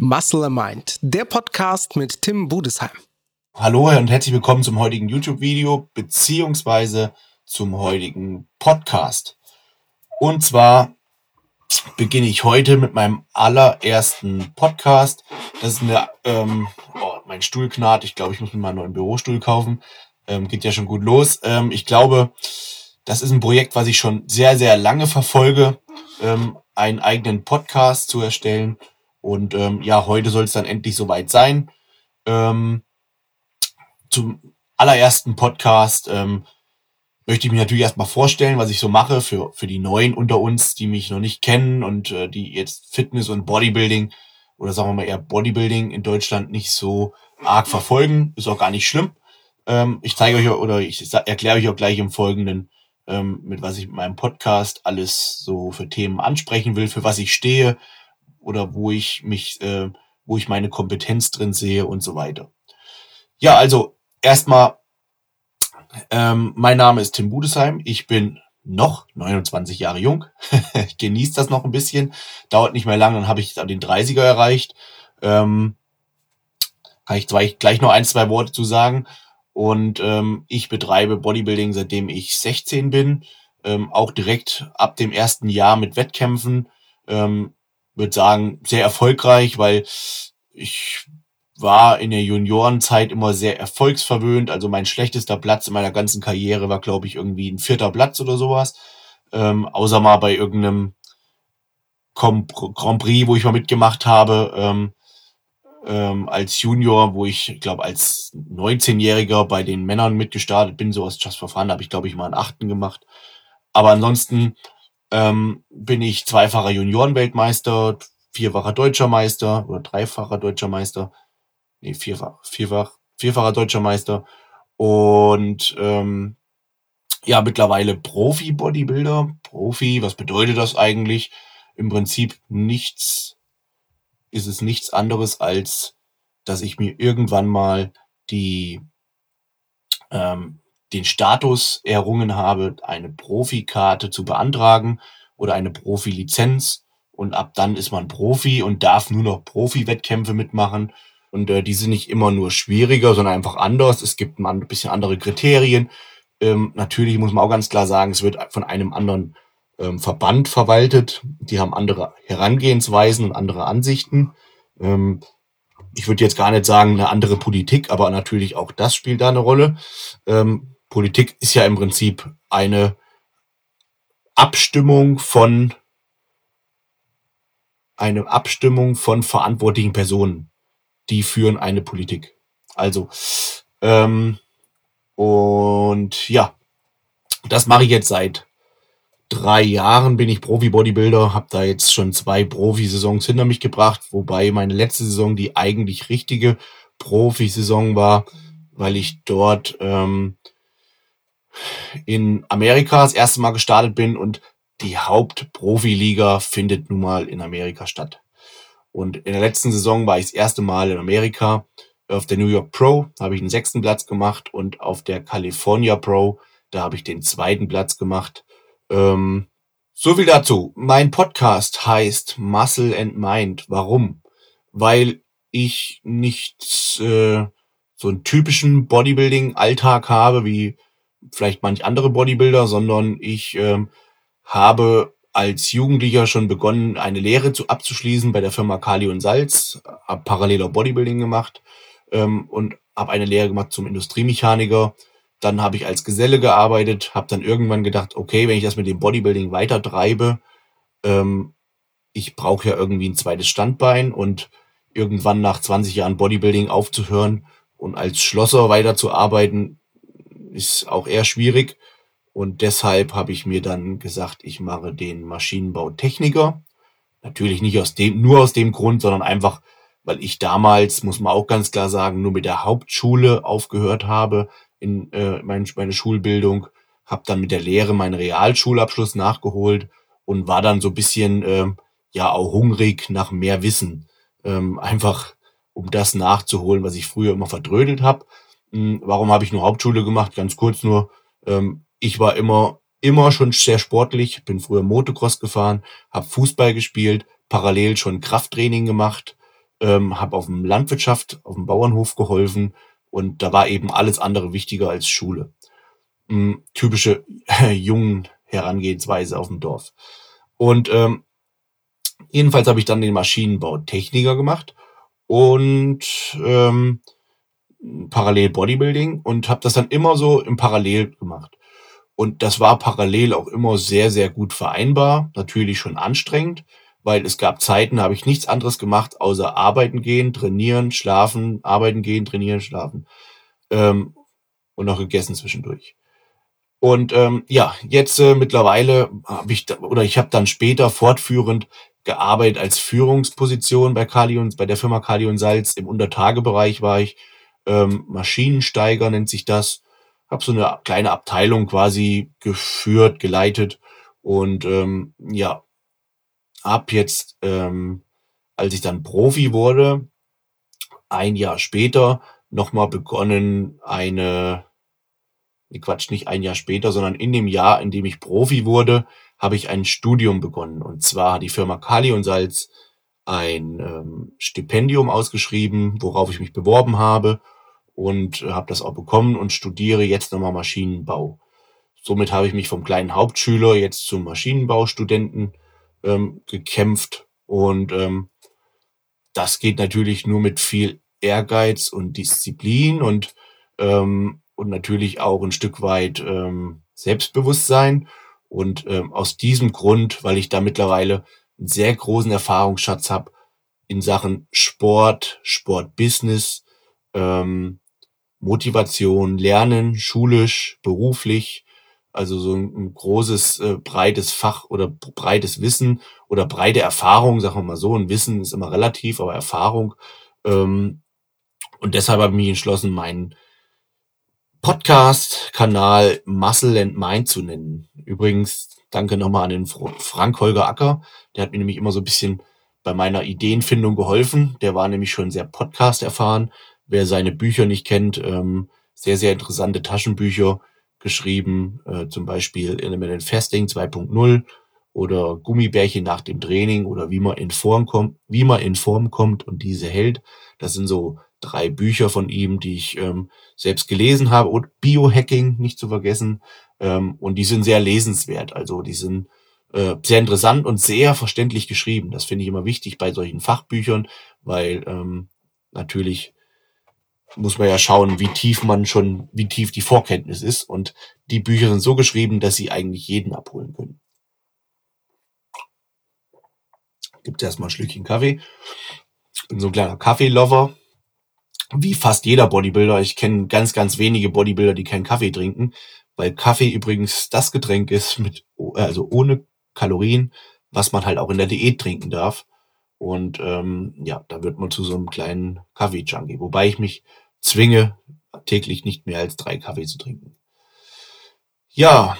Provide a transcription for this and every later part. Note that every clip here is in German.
Muscle Mind, der Podcast mit Tim Budesheim. Hallo und herzlich willkommen zum heutigen YouTube-Video beziehungsweise zum heutigen Podcast. Und zwar beginne ich heute mit meinem allerersten Podcast. Das ist eine, ähm, oh, mein Stuhl knarrt. Ich glaube, ich muss mir mal einen neuen Bürostuhl kaufen. Ähm, geht ja schon gut los. Ähm, ich glaube, das ist ein Projekt, was ich schon sehr, sehr lange verfolge, ähm, einen eigenen Podcast zu erstellen und ähm, ja, heute soll es dann endlich soweit sein. Ähm, zum allerersten Podcast ähm, möchte ich mich natürlich erstmal vorstellen, was ich so mache für, für die Neuen unter uns, die mich noch nicht kennen und äh, die jetzt Fitness und Bodybuilding oder sagen wir mal eher Bodybuilding in Deutschland nicht so arg verfolgen. Ist auch gar nicht schlimm. Ähm, ich zeige euch oder ich erkläre euch auch gleich im Folgenden, ähm, mit was ich mit meinem Podcast alles so für Themen ansprechen will, für was ich stehe, oder wo ich mich, äh, wo ich meine Kompetenz drin sehe und so weiter. Ja, also erstmal, ähm, mein Name ist Tim Budesheim. Ich bin noch 29 Jahre jung. ich genieße das noch ein bisschen. Dauert nicht mehr lang, dann habe ich den 30er erreicht. Ähm, kann ich gleich noch ein, zwei Worte zu sagen. Und ähm, ich betreibe Bodybuilding, seitdem ich 16 bin. Ähm, auch direkt ab dem ersten Jahr mit Wettkämpfen. Ähm, würde sagen, sehr erfolgreich, weil ich war in der Juniorenzeit immer sehr erfolgsverwöhnt. Also mein schlechtester Platz in meiner ganzen Karriere war, glaube ich, irgendwie ein vierter Platz oder sowas. Ähm, außer mal bei irgendeinem Grand Prix, wo ich mal mitgemacht habe, ähm, ähm, als Junior, wo ich, glaube als 19-Jähriger bei den Männern mitgestartet bin, so aus Just for Fun, habe ich, glaube ich, mal einen achten gemacht. Aber ansonsten ähm, bin ich zweifacher Juniorenweltmeister, vierfacher deutscher Meister oder dreifacher deutscher Meister. Nee, vierfach, vierfach, vierfacher deutscher Meister. Und ähm, ja, mittlerweile Profi-Bodybuilder. Profi, was bedeutet das eigentlich? Im Prinzip nichts, ist es nichts anderes als, dass ich mir irgendwann mal die ähm, den Status errungen habe, eine Profikarte zu beantragen oder eine Profilizenz. Und ab dann ist man Profi und darf nur noch Profi-Wettkämpfe mitmachen. Und äh, die sind nicht immer nur schwieriger, sondern einfach anders. Es gibt ein bisschen andere Kriterien. Ähm, natürlich muss man auch ganz klar sagen, es wird von einem anderen ähm, Verband verwaltet. Die haben andere Herangehensweisen und andere Ansichten. Ähm, ich würde jetzt gar nicht sagen, eine andere Politik, aber natürlich auch das spielt da eine Rolle. Ähm, Politik ist ja im Prinzip eine Abstimmung von eine Abstimmung von verantwortlichen Personen, die führen eine Politik. Also ähm, und ja, das mache ich jetzt seit drei Jahren bin ich Profi-Bodybuilder, habe da jetzt schon zwei Profisaisons hinter mich gebracht, wobei meine letzte Saison die eigentlich richtige Profisaison war, weil ich dort ähm, in Amerika das erste Mal gestartet bin und die Hauptprofiliga findet nun mal in Amerika statt. Und in der letzten Saison war ich das erste Mal in Amerika. Auf der New York Pro habe ich den sechsten Platz gemacht und auf der California Pro, da habe ich den zweiten Platz gemacht. Ähm, so viel dazu. Mein Podcast heißt Muscle and Mind. Warum? Weil ich nicht äh, so einen typischen Bodybuilding-Alltag habe, wie vielleicht manch andere Bodybuilder, sondern ich ähm, habe als Jugendlicher schon begonnen, eine Lehre zu abzuschließen bei der Firma Kali und Salz, habe paralleler Bodybuilding gemacht ähm, und habe eine Lehre gemacht zum Industriemechaniker. Dann habe ich als Geselle gearbeitet, habe dann irgendwann gedacht, okay, wenn ich das mit dem Bodybuilding weiter treibe, ähm, ich brauche ja irgendwie ein zweites Standbein und irgendwann nach 20 Jahren Bodybuilding aufzuhören und als Schlosser weiterzuarbeiten, ist auch eher schwierig. Und deshalb habe ich mir dann gesagt, ich mache den Maschinenbautechniker. Natürlich nicht aus dem, nur aus dem Grund, sondern einfach, weil ich damals, muss man auch ganz klar sagen, nur mit der Hauptschule aufgehört habe in äh, mein, meine Schulbildung, habe dann mit der Lehre meinen Realschulabschluss nachgeholt und war dann so ein bisschen äh, ja auch hungrig nach mehr Wissen. Ähm, einfach um das nachzuholen, was ich früher immer verdrödelt habe. Hm, warum habe ich nur Hauptschule gemacht? Ganz kurz nur. Ähm, ich war immer, immer schon sehr sportlich, bin früher Motocross gefahren, habe Fußball gespielt, parallel schon Krafttraining gemacht. ähm, habe auf dem Landwirtschaft, auf dem Bauernhof geholfen und da war eben alles andere wichtiger als Schule. Hm, typische jungen Herangehensweise auf dem Dorf. Und ähm, jedenfalls habe ich dann den Maschinenbautechniker gemacht und ähm, parallel Bodybuilding und habe das dann immer so im Parallel gemacht. Und das war parallel auch immer sehr, sehr gut vereinbar. Natürlich schon anstrengend, weil es gab Zeiten, da habe ich nichts anderes gemacht, außer arbeiten gehen, trainieren, schlafen, arbeiten gehen, trainieren, schlafen. Ähm, und noch gegessen zwischendurch. Und ähm, ja, jetzt äh, mittlerweile habe ich, da, oder ich habe dann später fortführend gearbeitet als Führungsposition bei Kali und bei der Firma Kali und Salz. Im Untertagebereich war ich ähm, Maschinensteiger, nennt sich das. Habe so eine kleine Abteilung quasi geführt, geleitet und ähm, ja, ab jetzt, ähm, als ich dann Profi wurde, ein Jahr später nochmal begonnen, eine, nee, Quatsch, nicht ein Jahr später, sondern in dem Jahr, in dem ich Profi wurde, habe ich ein Studium begonnen. Und zwar hat die Firma Kali und Salz ein ähm, Stipendium ausgeschrieben, worauf ich mich beworben habe und habe das auch bekommen und studiere jetzt nochmal Maschinenbau. Somit habe ich mich vom kleinen Hauptschüler jetzt zum Maschinenbaustudenten ähm, gekämpft. Und ähm, das geht natürlich nur mit viel Ehrgeiz und Disziplin und, ähm, und natürlich auch ein Stück weit ähm, Selbstbewusstsein. Und ähm, aus diesem Grund, weil ich da mittlerweile einen sehr großen Erfahrungsschatz habe in Sachen Sport, Sportbusiness, ähm, Motivation, Lernen, schulisch, beruflich, also so ein, ein großes, äh, breites Fach oder breites Wissen oder breite Erfahrung, sagen wir mal so. Ein Wissen ist immer relativ, aber Erfahrung. Ähm, und deshalb habe ich mich entschlossen, meinen Podcast-Kanal Muscle and Mind zu nennen. Übrigens, danke nochmal an den Frank Holger Acker. Der hat mir nämlich immer so ein bisschen bei meiner Ideenfindung geholfen. Der war nämlich schon sehr Podcast erfahren. Wer seine Bücher nicht kennt, ähm, sehr, sehr interessante Taschenbücher geschrieben, äh, zum Beispiel Intermittent Fasting 2.0 oder Gummibärchen nach dem Training oder wie man in Form kommt, wie man in Form kommt und diese hält. Das sind so drei Bücher von ihm, die ich ähm, selbst gelesen habe und Biohacking nicht zu vergessen. Ähm, und die sind sehr lesenswert. Also die sind äh, sehr interessant und sehr verständlich geschrieben. Das finde ich immer wichtig bei solchen Fachbüchern, weil ähm, natürlich muss man ja schauen, wie tief man schon, wie tief die Vorkenntnis ist. Und die Bücher sind so geschrieben, dass sie eigentlich jeden abholen können. Gibt erstmal ein Schlückchen Kaffee. Ich bin so ein kleiner Kaffee-Lover. Wie fast jeder Bodybuilder. Ich kenne ganz, ganz wenige Bodybuilder, die keinen Kaffee trinken, weil Kaffee übrigens das Getränk ist mit, also ohne Kalorien, was man halt auch in der Diät trinken darf. Und ähm, ja, da wird man zu so einem kleinen Kaffee-Junkie. Wobei ich mich zwinge, täglich nicht mehr als drei Kaffee zu trinken. Ja,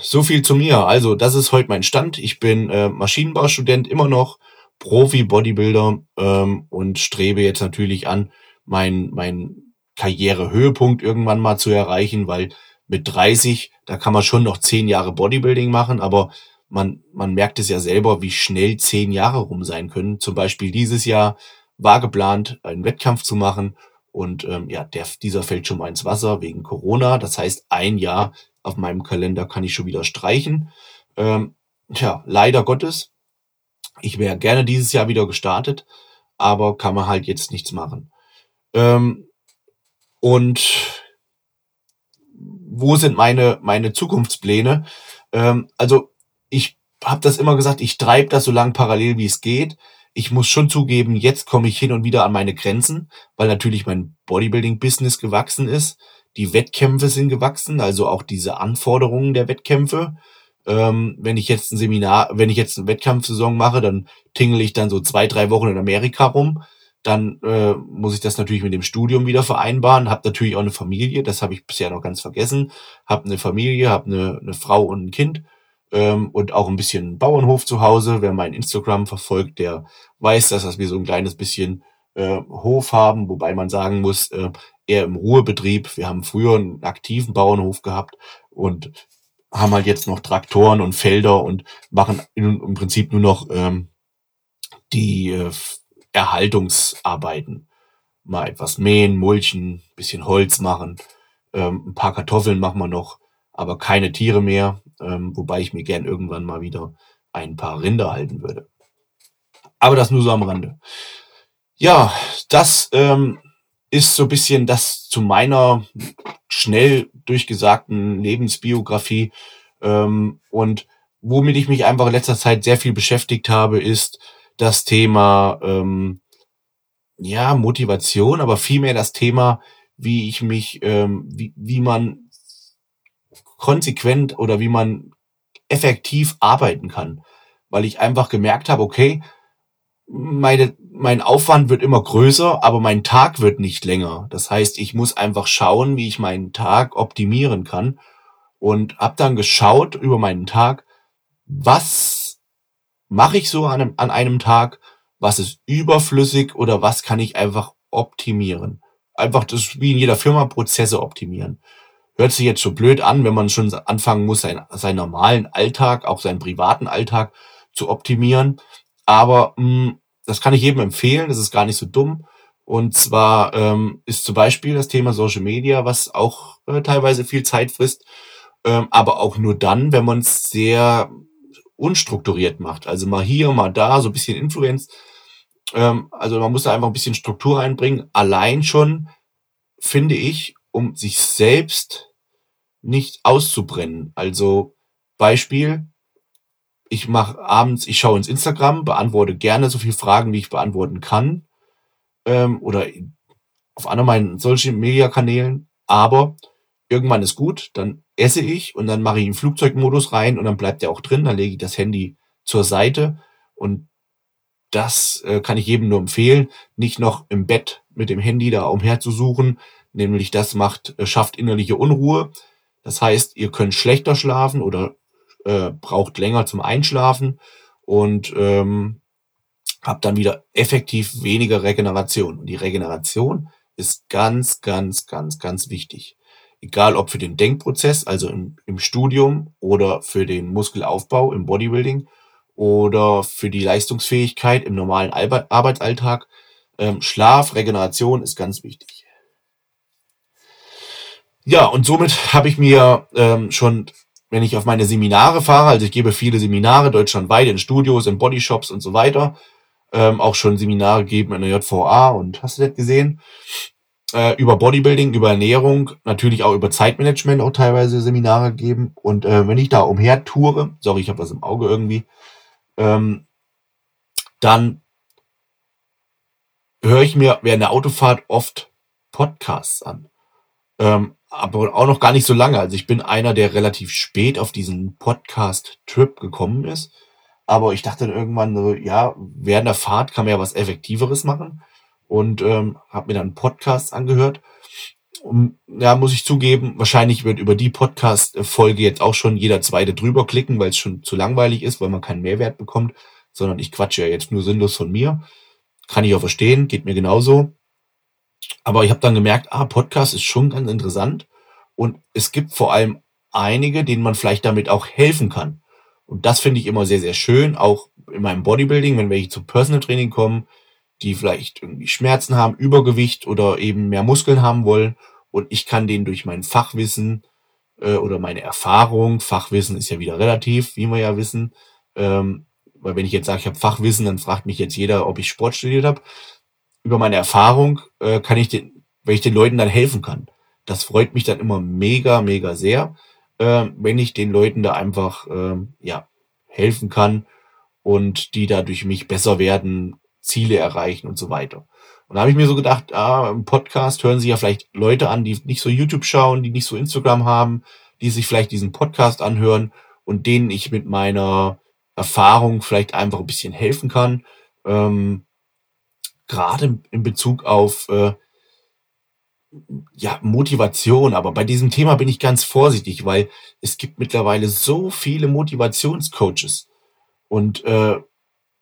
so viel zu mir. Also, das ist heute mein Stand. Ich bin äh, Maschinenbaustudent immer noch, Profi-Bodybuilder ähm, und strebe jetzt natürlich an, mein, mein Karrierehöhepunkt irgendwann mal zu erreichen, weil mit 30, da kann man schon noch zehn Jahre Bodybuilding machen, aber man, man merkt es ja selber, wie schnell zehn Jahre rum sein können. Zum Beispiel dieses Jahr war geplant, einen Wettkampf zu machen und ähm, ja, der, dieser fällt schon mal ins Wasser wegen Corona. Das heißt, ein Jahr auf meinem Kalender kann ich schon wieder streichen. Ähm, tja, leider Gottes. Ich wäre gerne dieses Jahr wieder gestartet, aber kann man halt jetzt nichts machen. Ähm, und wo sind meine, meine Zukunftspläne? Ähm, also habe das immer gesagt, ich treibe das so lang parallel, wie es geht. Ich muss schon zugeben, jetzt komme ich hin und wieder an meine Grenzen, weil natürlich mein Bodybuilding-Business gewachsen ist. Die Wettkämpfe sind gewachsen, also auch diese Anforderungen der Wettkämpfe. Ähm, wenn ich jetzt ein Seminar, wenn ich jetzt eine Wettkampfsaison mache, dann tingle ich dann so zwei, drei Wochen in Amerika rum. Dann äh, muss ich das natürlich mit dem Studium wieder vereinbaren. Hab natürlich auch eine Familie, das habe ich bisher noch ganz vergessen. Hab eine Familie, hab eine, eine Frau und ein Kind ähm, und auch ein bisschen Bauernhof zu Hause. Wer mein Instagram verfolgt, der weiß, dass wir so ein kleines bisschen äh, Hof haben, wobei man sagen muss, äh, eher im Ruhebetrieb. Wir haben früher einen aktiven Bauernhof gehabt und haben halt jetzt noch Traktoren und Felder und machen im Prinzip nur noch ähm, die äh, Erhaltungsarbeiten. Mal etwas mähen, mulchen, bisschen Holz machen, ähm, ein paar Kartoffeln machen wir noch, aber keine Tiere mehr, ähm, wobei ich mir gern irgendwann mal wieder ein paar Rinder halten würde. Aber das nur so am Rande. Ja, das ähm, ist so bisschen das zu meiner schnell durchgesagten Lebensbiografie. Ähm, und womit ich mich einfach in letzter Zeit sehr viel beschäftigt habe, ist das Thema ähm, ja Motivation, aber vielmehr das Thema, wie ich mich, ähm, wie, wie man konsequent oder wie man effektiv arbeiten kann, weil ich einfach gemerkt habe, okay, meine, mein Aufwand wird immer größer, aber mein Tag wird nicht länger. Das heißt, ich muss einfach schauen, wie ich meinen Tag optimieren kann und habe dann geschaut über meinen Tag, was mache ich so an einem, an einem Tag, was ist überflüssig oder was kann ich einfach optimieren. Einfach das wie in jeder Firma Prozesse optimieren. Hört sich jetzt so blöd an, wenn man schon anfangen muss, sein, seinen normalen Alltag, auch seinen privaten Alltag zu optimieren. Aber mh, hm, das kann ich jedem empfehlen, das ist gar nicht so dumm. Und zwar ähm, ist zum Beispiel das Thema Social Media, was auch äh, teilweise viel Zeit frisst, ähm, aber auch nur dann, wenn man es sehr unstrukturiert macht. Also mal hier, mal da, so ein bisschen Influence. Ähm, also man muss da einfach ein bisschen Struktur reinbringen. Allein schon, finde ich, um sich selbst nicht auszubrennen. Also Beispiel, ich mache abends, ich schaue ins Instagram, beantworte gerne so viele Fragen, wie ich beantworten kann. Ähm, oder auf anderen meinen Social Media Kanälen. Aber irgendwann ist gut, dann esse ich und dann mache ich einen Flugzeugmodus rein und dann bleibt der auch drin. Dann lege ich das Handy zur Seite und das äh, kann ich jedem nur empfehlen, nicht noch im Bett mit dem Handy da umherzusuchen. Nämlich das macht, äh, schafft innerliche Unruhe. Das heißt, ihr könnt schlechter schlafen oder äh, braucht länger zum Einschlafen und ähm, habt dann wieder effektiv weniger Regeneration. Und die Regeneration ist ganz, ganz, ganz, ganz wichtig. Egal ob für den Denkprozess, also im, im Studium oder für den Muskelaufbau im Bodybuilding oder für die Leistungsfähigkeit im normalen Arbeitsalltag. Ähm, Schlaf, Regeneration ist ganz wichtig. Ja, und somit habe ich mir ähm, schon wenn ich auf meine Seminare fahre, also ich gebe viele Seminare deutschlandweit in Studios, in Bodyshops und so weiter, ähm, auch schon Seminare geben in der JVA und hast du das gesehen? Äh, über Bodybuilding, über Ernährung, natürlich auch über Zeitmanagement auch teilweise Seminare geben. Und äh, wenn ich da umher toure, sorry, ich habe was im Auge irgendwie, ähm, dann höre ich mir während der Autofahrt oft Podcasts an. Ähm, aber auch noch gar nicht so lange. Also ich bin einer, der relativ spät auf diesen Podcast-Trip gekommen ist. Aber ich dachte dann irgendwann so, ja, während der Fahrt kann man ja was Effektiveres machen. Und ähm, habe mir dann Podcasts angehört. Und, ja, muss ich zugeben, wahrscheinlich wird über die Podcast-Folge jetzt auch schon jeder zweite drüber klicken, weil es schon zu langweilig ist, weil man keinen Mehrwert bekommt, sondern ich quatsche ja jetzt nur sinnlos von mir. Kann ich auch verstehen, geht mir genauso. Aber ich habe dann gemerkt, ah, Podcast ist schon ganz interessant und es gibt vor allem einige, denen man vielleicht damit auch helfen kann. Und das finde ich immer sehr, sehr schön, auch in meinem Bodybuilding, wenn welche zum Personal Training kommen, die vielleicht irgendwie Schmerzen haben, Übergewicht oder eben mehr Muskeln haben wollen. Und ich kann denen durch mein Fachwissen äh, oder meine Erfahrung, Fachwissen ist ja wieder relativ, wie wir ja wissen, ähm, weil wenn ich jetzt sage, ich habe Fachwissen, dann fragt mich jetzt jeder, ob ich Sport studiert habe über meine Erfahrung äh, kann ich den, wenn ich den Leuten dann helfen kann. Das freut mich dann immer mega, mega sehr, äh, wenn ich den Leuten da einfach äh, ja helfen kann und die da durch mich besser werden, Ziele erreichen und so weiter. Und da habe ich mir so gedacht, ah, im Podcast hören sich ja vielleicht Leute an, die nicht so YouTube schauen, die nicht so Instagram haben, die sich vielleicht diesen Podcast anhören und denen ich mit meiner Erfahrung vielleicht einfach ein bisschen helfen kann. Ähm, gerade in Bezug auf äh, ja, Motivation. Aber bei diesem Thema bin ich ganz vorsichtig, weil es gibt mittlerweile so viele Motivationscoaches. Und äh,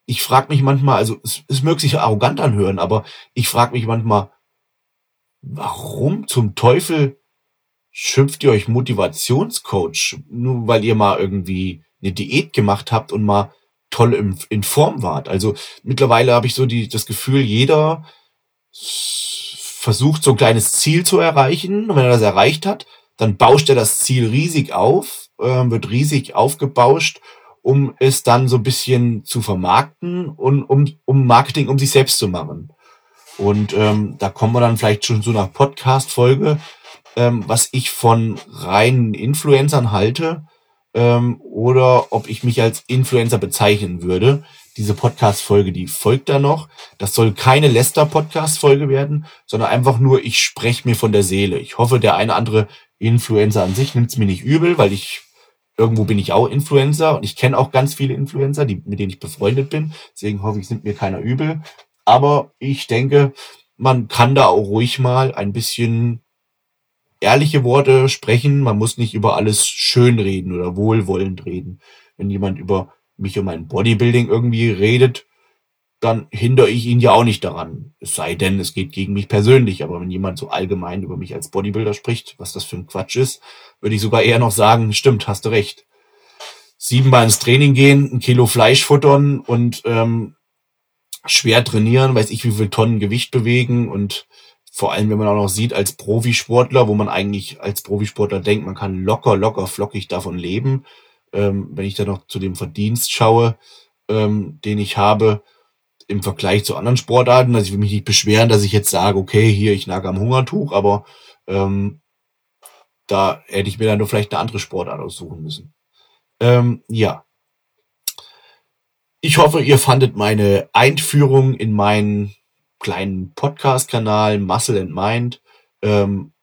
ich frage mich manchmal, also es, es möge sich arrogant anhören, aber ich frage mich manchmal, warum zum Teufel schimpft ihr euch Motivationscoach, nur weil ihr mal irgendwie eine Diät gemacht habt und mal toll in, in Form wart. Also mittlerweile habe ich so die, das Gefühl, jeder versucht so ein kleines Ziel zu erreichen. Und wenn er das erreicht hat, dann bauscht er das Ziel riesig auf, äh, wird riesig aufgebauscht, um es dann so ein bisschen zu vermarkten und um, um Marketing um sich selbst zu machen. Und ähm, da kommen wir dann vielleicht schon so nach Podcast-Folge, ähm, was ich von reinen Influencern halte ähm, oder ob ich mich als Influencer bezeichnen würde. Diese Podcast-Folge, die folgt da noch. Das soll keine Lester-Podcast-Folge werden, sondern einfach nur, ich spreche mir von der Seele. Ich hoffe, der eine andere Influencer an sich nimmt es mir nicht übel, weil ich irgendwo bin ich auch Influencer und ich kenne auch ganz viele Influencer, die, mit denen ich befreundet bin. Deswegen hoffe ich, es nimmt mir keiner übel. Aber ich denke, man kann da auch ruhig mal ein bisschen ehrliche Worte sprechen. Man muss nicht über alles schön reden oder wohlwollend reden. Wenn jemand über mich und mein Bodybuilding irgendwie redet, dann hindere ich ihn ja auch nicht daran. Es sei denn, es geht gegen mich persönlich. Aber wenn jemand so allgemein über mich als Bodybuilder spricht, was das für ein Quatsch ist, würde ich sogar eher noch sagen, stimmt, hast du recht. Siebenmal ins Training gehen, ein Kilo Fleisch futtern und ähm, schwer trainieren, weiß ich, wie viel Tonnen Gewicht bewegen und vor allem, wenn man auch noch sieht, als Profisportler, wo man eigentlich als Profisportler denkt, man kann locker, locker, flockig davon leben. Ähm, wenn ich da noch zu dem Verdienst schaue, ähm, den ich habe, im Vergleich zu anderen Sportarten, also ich will mich nicht beschweren, dass ich jetzt sage, okay, hier, ich nage am Hungertuch, aber ähm, da hätte ich mir dann nur vielleicht eine andere Sportart aussuchen müssen. Ähm, ja, ich hoffe, ihr fandet meine Einführung in meinen kleinen Podcast-Kanal Muscle and Mind ähm,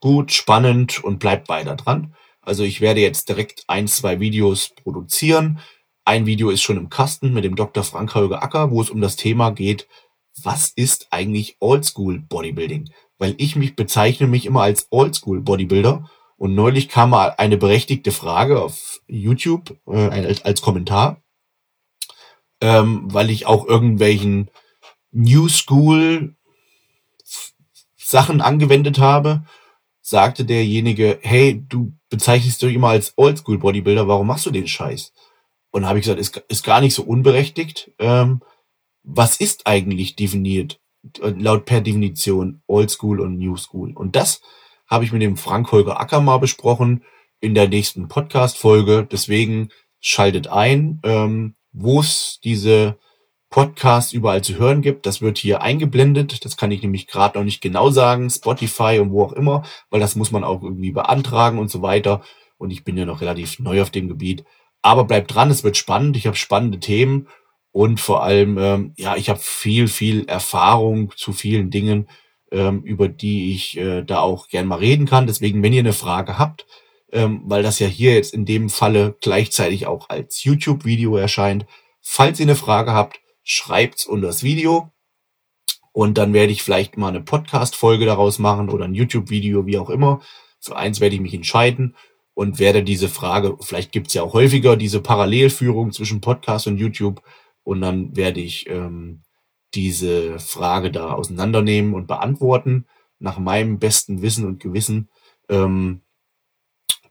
gut, spannend und bleibt weiter dran. Also ich werde jetzt direkt ein, zwei Videos produzieren. Ein Video ist schon im Kasten mit dem Dr. Frank Holger Acker, wo es um das Thema geht, was ist eigentlich Oldschool Bodybuilding? Weil ich mich bezeichne mich immer als Oldschool Bodybuilder und neulich kam mal eine berechtigte Frage auf YouTube äh, als, als Kommentar ähm, weil ich auch irgendwelchen New School Sachen angewendet habe, sagte derjenige, hey, du bezeichnest dich immer als Oldschool Bodybuilder, warum machst du den Scheiß? Und habe ich gesagt, ist, ist gar nicht so unberechtigt. Ähm, was ist eigentlich definiert, laut per Definition, Oldschool und New School? Und das habe ich mit dem Frank Holger Acker mal besprochen in der nächsten Podcast-Folge. Deswegen schaltet ein. Ähm, wo es diese Podcasts überall zu hören gibt. Das wird hier eingeblendet. Das kann ich nämlich gerade noch nicht genau sagen. Spotify und wo auch immer, weil das muss man auch irgendwie beantragen und so weiter. Und ich bin ja noch relativ neu auf dem Gebiet. Aber bleibt dran, es wird spannend. Ich habe spannende Themen und vor allem, ähm, ja, ich habe viel, viel Erfahrung zu vielen Dingen, ähm, über die ich äh, da auch gern mal reden kann. Deswegen, wenn ihr eine Frage habt, ähm, weil das ja hier jetzt in dem Falle gleichzeitig auch als YouTube-Video erscheint. Falls ihr eine Frage habt, schreibt's unter das Video und dann werde ich vielleicht mal eine Podcast-Folge daraus machen oder ein YouTube-Video, wie auch immer. Für eins werde ich mich entscheiden und werde diese Frage, vielleicht gibt's ja auch häufiger diese Parallelführung zwischen Podcast und YouTube und dann werde ich ähm, diese Frage da auseinandernehmen und beantworten nach meinem besten Wissen und Gewissen. Ähm,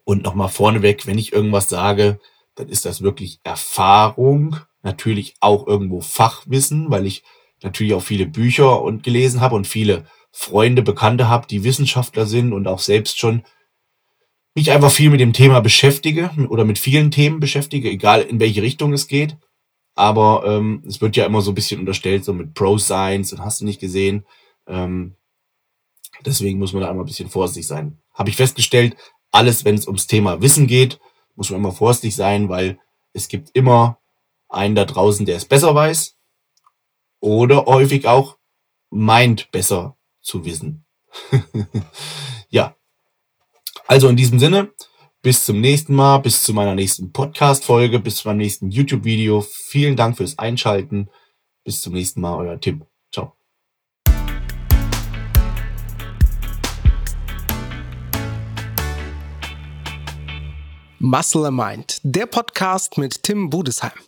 und nochmal vorneweg, wenn ich irgendwas sage, dann ist das wirklich Erfahrung, natürlich auch irgendwo Fachwissen, weil ich natürlich auch viele Bücher und gelesen habe und viele Freunde, Bekannte habe, die Wissenschaftler sind und auch selbst schon mich einfach viel mit dem Thema beschäftige oder mit vielen Themen beschäftige, egal in welche Richtung es geht. Aber ähm, es wird ja immer so ein bisschen unterstellt, so mit Pro Science und hast du nicht gesehen. Ähm, deswegen muss man da einmal ein bisschen vorsichtig sein. Habe ich festgestellt, alles, wenn es ums Thema Wissen geht, muss man immer vorsichtig sein, weil es gibt immer einen da draußen, der es besser weiß oder häufig auch meint, besser zu wissen. ja. Also in diesem Sinne, bis zum nächsten Mal, bis zu meiner nächsten Podcast-Folge, bis zu meinem nächsten YouTube-Video. Vielen Dank fürs Einschalten. Bis zum nächsten Mal, euer Tim. Ciao. Muscle Mind, der Podcast mit Tim Budesheim.